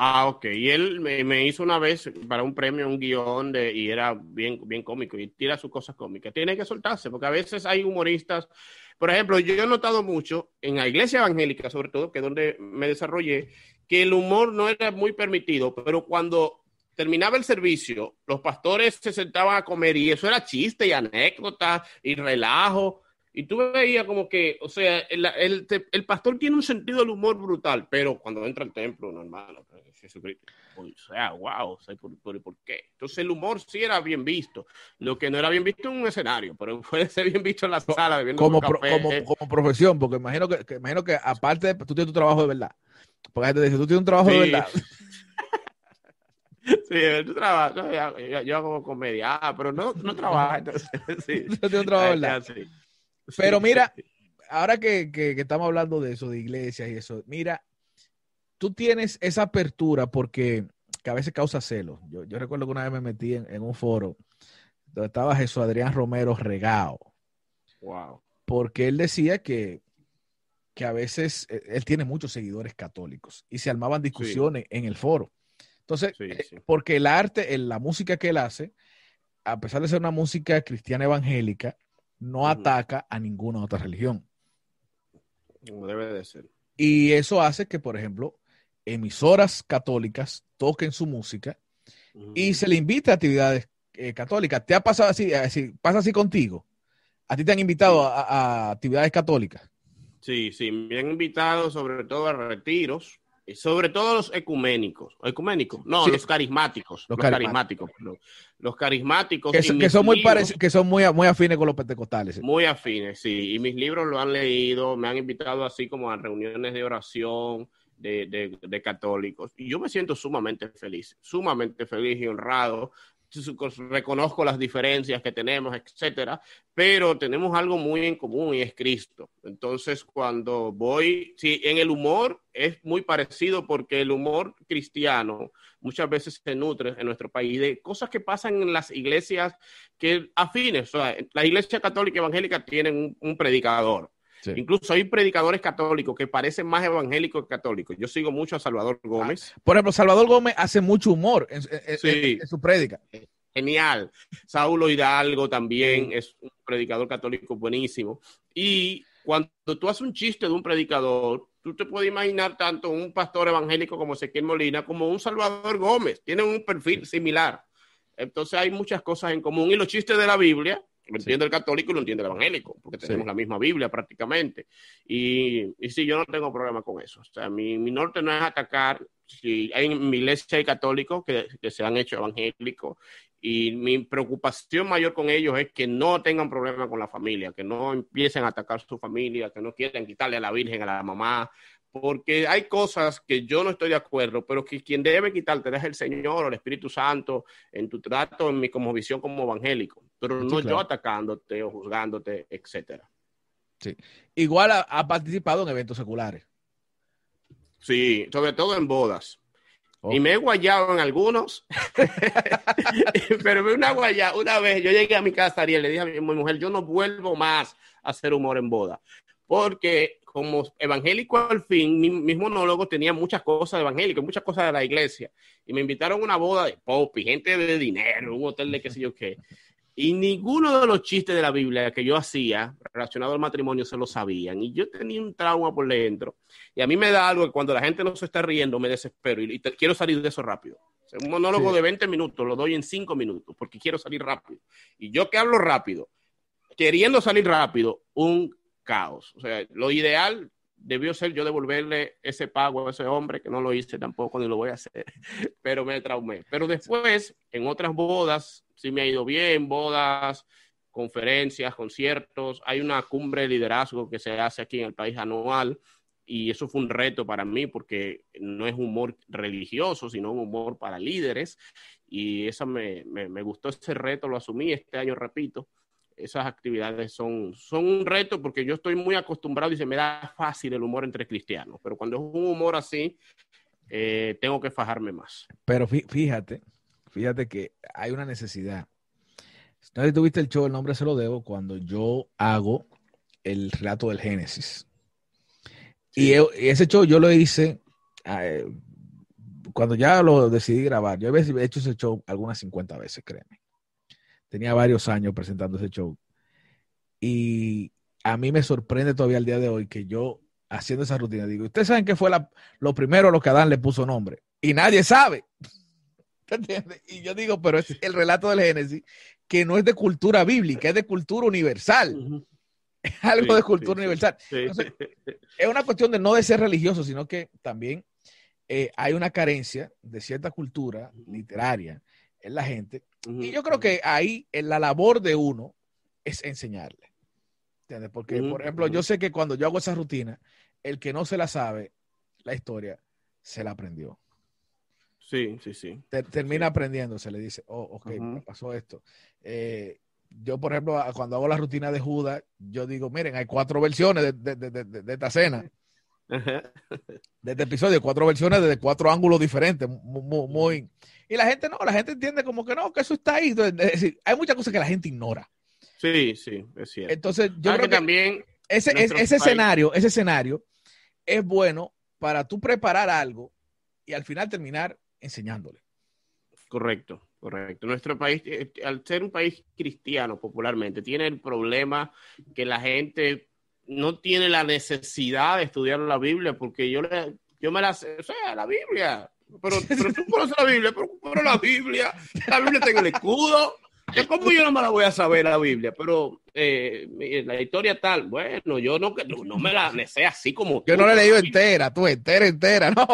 Ah, ok. Y él me, me hizo una vez para un premio un guion de, y era bien, bien cómico y tira sus cosas cómicas. Tiene que soltarse porque a veces hay humoristas. Por ejemplo, yo he notado mucho en la iglesia evangélica, sobre todo, que es donde me desarrollé, que el humor no era muy permitido, pero cuando terminaba el servicio, los pastores se sentaban a comer y eso era chiste y anécdota y relajo. Y tú veías como que, o sea, el, el- el pastor tiene un sentido del humor brutal, pero cuando entra al templo, no, hermano, Jesucristo, o sea, wow, o sea, ¿por, por, por qué? Entonces el humor sí era bien visto, lo que no era bien visto en un escenario, pero puede ser bien visto en la sala, Como, pro- como, como profesión, porque imagino que, que- imagino que aparte de, tú tienes tu trabajo de verdad. Porque la gente dice, tú tienes un trabajo de verdad. Sí, tú trabajas, no, yo, yo- yo hago comedia, ah, pero no, no trabaja, entonces, sí. Tienes un trabajo verdad. sí. Pero mira, ahora que, que- que estamos hablando de eso, de iglesias y eso, mira, tú tienes esa apertura porque que a veces causa celos. Yo, yo recuerdo que una vez me metí en, en un foro donde estaba Jesús Adrián Romero regao, Wow. porque él decía que, que a veces eh, él tiene muchos seguidores católicos y se armaban discusiones en el foro. Entonces, Sí, eh, sí. porque el arte, el- la música que él hace, a pesar de ser una música cristiana evangélica, no ataca a ninguna otra religión. Como debe de ser. Y eso hace que, por ejemplo, emisoras católicas toquen su música y se le invita a actividades eh, católicas. ¿Te ha pasado así, así? ¿Pasa así contigo? ¿A ti te han invitado a, a actividades católicas? Sí, sí, me han invitado sobre todo a retiros, y sobre todo los ecuménicos. ¿Ecuménicos? No, Sí. los carismáticos. Los Los, carismáticos. perdón. Los carismáticos. Que, son- que son muy libros- que son muy, muy afines con los pentecostales. Muy afines, sí. Y mis libros lo han leído, me han invitado así como a reuniones de oración de, de- de católicos. Y yo me siento sumamente feliz, sumamente feliz y honrado. Reconozco las diferencias que tenemos, etcétera, pero tenemos algo muy en común y es Cristo. Entonces, cuando voy, sí, en el humor es muy parecido porque el humor cristiano muchas veces se nutre en nuestro país de cosas que pasan en las iglesias que afines, o sea, la iglesia católica evangélica tienen un, un predicador. Sí. Incluso hay predicadores católicos que parecen más evangélicos que católicos. Yo sigo mucho a Salvador Gómez. Por ejemplo, Salvador Gómez hace mucho humor en, en- en- Sí. en su prédica. Genial. Saulo Hidalgo también es un predicador católico buenísimo. Y cuando tú haces un chiste de un predicador, tú te puedes imaginar tanto un pastor evangélico como Ezequiel Molina como un Salvador Gómez. Tienen un perfil similar. Entonces hay muchas cosas en común. Y los chistes de la Biblia, lo entiende el católico y lo entiende el evangélico, porque tenemos Sí. la misma Biblia prácticamente. Y, y sí, yo no tengo problema con eso. O sea, mi, mi norte no es atacar. Si hay en mi iglesia hay católicos que, que se han hecho evangélicos y mi preocupación mayor con ellos es que no tengan problema con la familia, que no empiecen a atacar su familia, que no quieran quitarle a la Virgen, a la mamá, porque hay cosas que yo no estoy de acuerdo, pero que quien debe quitarte es el Señor o el Espíritu Santo en tu trato, en mi como visión como evangélico, pero Sí, no claro. yo atacándote o juzgándote, etcétera. Igual ha, ha participado en eventos seculares. Sí, sobre todo en bodas. Y me he guayado en algunos. Pero me una guaya, una vez yo llegué a mi casa, Ariel, le dije a mi, mi mujer, yo no vuelvo más a hacer humor en boda. Porque como evangélico al fin, mi, mis monólogos tenían muchas cosas evangélicas, muchas cosas de la iglesia. Y me invitaron a una boda de pop y gente de dinero, un hotel de qué sé yo qué. Y ninguno de los chistes de la Biblia que yo hacía relacionado al matrimonio se lo sabían. Y yo tenía un trauma por dentro. Y a mí me da algo que cuando la gente no se está riendo me desespero y, te- quiero salir de eso rápido. O sea, un monólogo Sí. de 20 minutos lo doy en 5 minutos porque quiero salir rápido. Y yo que hablo rápido, queriendo salir rápido, un caos. O sea, lo ideal debió ser yo devolverle ese pago a ese hombre, que no lo hice tampoco ni lo voy a hacer, pero me traumé. Pero después, en otras bodas, sí me ha ido bien, bodas, conferencias, conciertos. Hay una cumbre de liderazgo que se hace aquí en el país anual y eso fue un reto para mí porque no es humor religioso, sino un humor para líderes y eso me, me, me gustó ese reto, lo asumí este año, repito. Esas actividades son, son un reto porque yo estoy muy acostumbrado y se me da fácil el humor entre cristianos, pero cuando es un humor así, eh, tengo que fajarme más. Pero fí- fíjate, fíjate que hay una necesidad. No tuviste el show, el nombre se lo debo, cuando yo hago el relato del Génesis. Y, ese show yo lo hice eh, cuando ya lo decidí grabar. Yo había hecho ese show algunas 50 veces, créeme. Tenía varios años presentando ese show. Y a mí me sorprende todavía el día de hoy que yo haciendo esa rutina digo, ¿ustedes saben qué fue la- lo primero a lo que Adán le puso nombre? Y nadie sabe. ¿Te entiendes? Y yo digo, pero es el relato del Génesis que no es de cultura bíblica, es de cultura universal. Es algo Sí, de cultura sí, universal. sí. Entonces, es una cuestión de no de ser religioso, sino que también eh, hay una carencia de cierta cultura literaria la gente. Y yo creo que ahí en la labor de uno es enseñarle. ¿Entiendes? Porque, por ejemplo, yo sé que cuando yo hago esa rutina, el que no se la sabe, la historia, se la aprendió. Sí, sí, sí. Ter- termina aprendiendo, se le dice, oh, ok, pasó esto. Eh, yo, por ejemplo, cuando hago la rutina de Judas, yo digo, miren, hay cuatro versiones de, de- de- de- de esta cena, de este episodio, cuatro versiones desde cuatro ángulos diferentes, mu- mu- muy, Y la gente no, la gente entiende como que no, que eso está ahí. Entonces, Es decir, hay muchas cosas que la gente ignora. Sí, sí, es cierto. Entonces, yo Ah, creo que que también ese, es- ese escenario, ese escenario es bueno para tú preparar algo y al final terminar enseñándole. Correcto, correcto. Nuestro país, eh, al ser un país cristiano popularmente, tiene el problema que la gente no tiene la necesidad de estudiar la Biblia, porque yo, le, yo me la sé, o sea, la Biblia. Pero, pero tú conoces la Biblia, pero, pero la Biblia, la Biblia está en el escudo. ¿De ¿Cómo yo no me la voy a saber la Biblia? Pero eh, la historia tal, bueno, yo no, no, no me la sé así como Yo tú. no la he leído entera, tú entera, entera, no.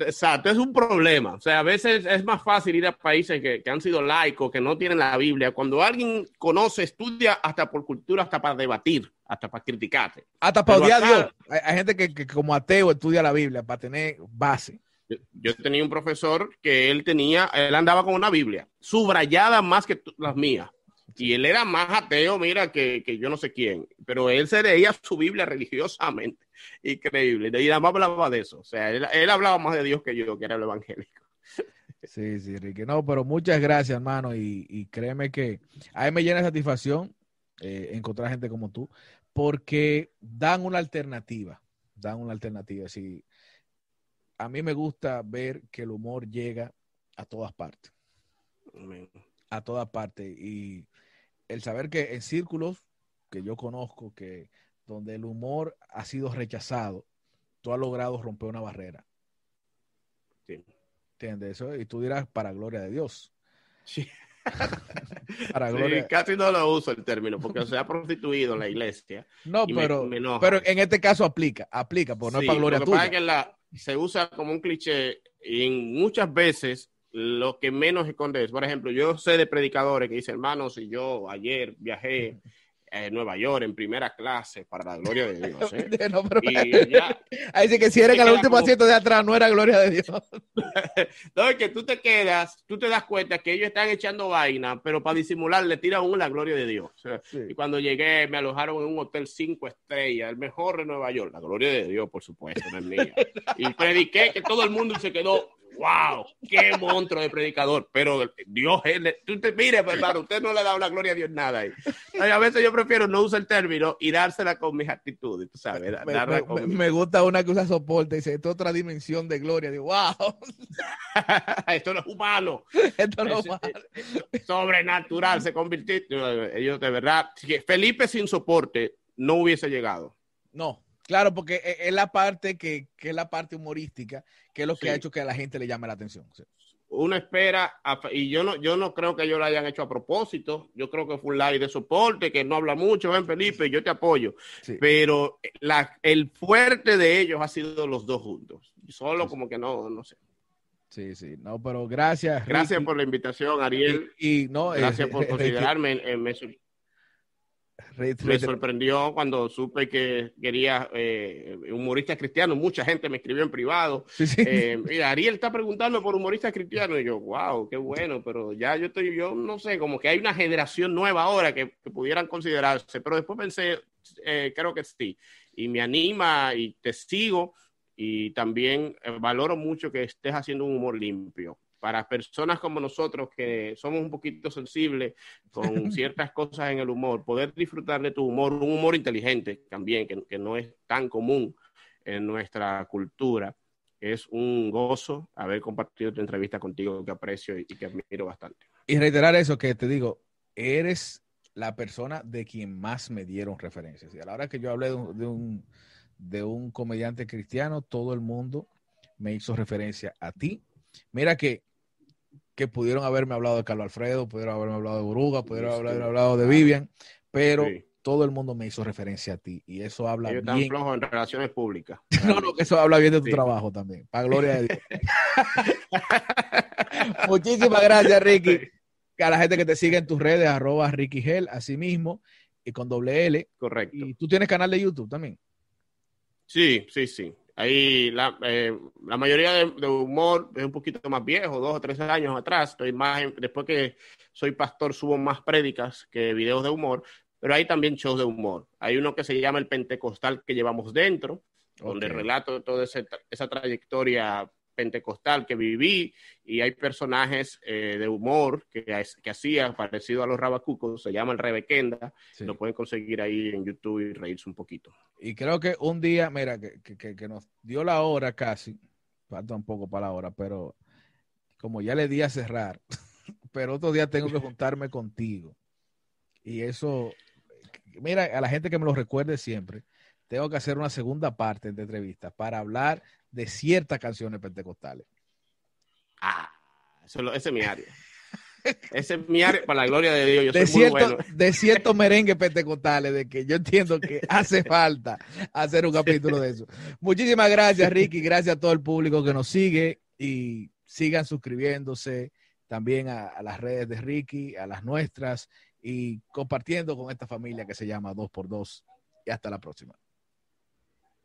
Exacto, es un problema. O sea, a veces es más fácil ir a países que, que han sido laicos, que no tienen la Biblia. Cuando alguien conoce, estudia hasta por cultura, hasta para debatir, hasta para criticarte. Hasta para odiar a Dios. Hay, hay gente que, que como ateo estudia la Biblia para tener base. Yo, yo tenía un profesor que él tenía, él andaba con una Biblia, subrayada más que las mías. Y él era más ateo, mira, que, que yo no sé quién. Pero él se leía su Biblia religiosamente. Increíble. Y nada más hablaba de eso. O sea, él, él hablaba más de Dios que yo, que era el evangélico. Sí, sí, Enrique. No, pero muchas gracias, hermano. Y, y créeme que a mí me llena de satisfacción eh, encontrar gente como tú, porque dan una alternativa. Dan una alternativa. Sí, a mí me gusta ver que el humor llega a todas partes. Amén. a todas partes. Y el saber que en círculos que yo conozco, que donde el humor ha sido rechazado, tú has logrado romper una barrera. Sí. ¿Entiendes eso? Y tú dirás, para gloria de Dios. Sí. Para Sí, gloria. casi no lo uso el término porque se ha prostituido la iglesia. No, me- pero, me pero en este caso aplica, aplica, porque no Sí, es para gloria lo que pasa tuya. es que la- se usa como un cliché y en muchas veces lo que menos esconde es, por ejemplo, yo sé de predicadores que dicen, hermanos, si yo ayer viajé a Nueva York en primera clase para la gloria de Dios. ¿eh? No, Y ya, Ahí dice que si eres en el último como- asiento de atrás, no era gloria de Dios. no, es que tú te quedas, tú te das cuenta que ellos están echando vaina, pero para disimular le tiran uno la gloria de Dios. Y cuando llegué, me alojaron en un hotel cinco estrellas, el mejor de Nueva York. La gloria de Dios, por supuesto, no es mía. Y prediqué que todo el mundo se quedó, wow, qué monstruo de predicador. Pero Dios, él, tú te, mire, pues, hermano, usted no le da la gloria a Dios nada ahí. A veces yo prefiero no usar el término y dársela con mis actitudes, tú sabes. Me, con- me- gusta una que usa soporte y dice, esto es otra dimensión de gloria. Digo, wow, Esto no es humano. esto no Es- va. sobrenatural se convirtió. Ellos de verdad, Felipe sin soporte no hubiese llegado. No, claro, porque e- es la parte que, que es la parte humorística, que es lo que Sí. ha hecho que a la gente le llame la atención. Sí. Uno espera, a- y yo no, yo no creo que ellos lo hayan hecho a propósito. Yo creo que fue un live de soporte, que no habla mucho, ven Felipe, yo te apoyo. Sí. Pero la, el fuerte de ellos ha sido los dos juntos. Solo como que no, no sé. Sí, sí, no, pero gracias. Gracias Ricky. por la invitación, Ariel. Y, y no, eh, Gracias por considerarme. Eh, me, me sorprendió cuando supe que quería eh, humoristas cristianos. Mucha gente me escribió en privado. Sí, sí. Eh, mira, Ariel está preguntando por humoristas cristianos. Y yo, wow, qué bueno, pero ya yo estoy, yo no sé, como que hay una generación nueva ahora que, que pudieran considerarse. Pero después pensé, eh, creo que sí. Y me anima y te sigo. Y también eh, valoro mucho que estés haciendo un humor limpio. Para personas como nosotros que somos un poquito sensibles con ciertas cosas en el humor, poder disfrutar de tu humor, un humor inteligente también, que, que no es tan común en nuestra cultura. Es un gozo haber compartido tu entrevista contigo que aprecio y, y que admiro bastante. Y reiterar eso que te digo, eres la persona de quien más me dieron referencias. Y a la hora que yo hablé de un, de un, de un comediante cristiano, todo el mundo me hizo referencia a ti. Mira que, que pudieron haberme hablado de Carlos Alfredo, pudieron haberme hablado de Boruga, pudieron Sí. haberme hablado de Vivian, pero Sí. todo el mundo me hizo referencia a ti. Y eso habla Ellos están bien. flojos en relaciones públicas. No, no, que eso habla bien de tu Sí. trabajo también. Para gloria de Dios. Muchísimas gracias, Ricky. A la gente que te sigue en tus redes, arroba Ricky Gel, así mismo, y con doble L. Correcto. Y tú tienes canal de YouTube también. Sí, sí, sí. Ahí la, eh, la mayoría de, de humor es un poquito más viejo, dos o tres años atrás. Estoy más en- después que soy pastor subo más prédicas que videos de humor, pero hay también shows de humor. Hay uno que se llama el Pentecostal que llevamos dentro, donde Ok. relato toda ese tra- esa trayectoria pentecostal que viví y hay personajes eh, de humor que, que hacía parecido a los rabacucos, se llama el Rebequenda, Sí. lo pueden conseguir ahí en YouTube y reírse un poquito. Y creo que un día, mira, que, que- que- que nos dio la hora casi, falta un poco para la hora, pero como ya le di a cerrar, pero otro día tengo que juntarme contigo. Y eso, mira, a la gente que me lo recuerde siempre, tengo que hacer una segunda parte de entrevista para hablar de ciertas canciones pentecostales. Ah, eso ese es mi área. Ese es mi área para la gloria de Dios. Yo De, soy muy bueno. de ciertos merengues pentecostales, de que yo entiendo que hace falta hacer un capítulo de eso. Muchísimas gracias, Ricky. Gracias a todo el público que nos sigue y sigan suscribiéndose también a, a las redes de Ricky, a las nuestras y compartiendo con esta familia que se llama 2x2. Y hasta la próxima.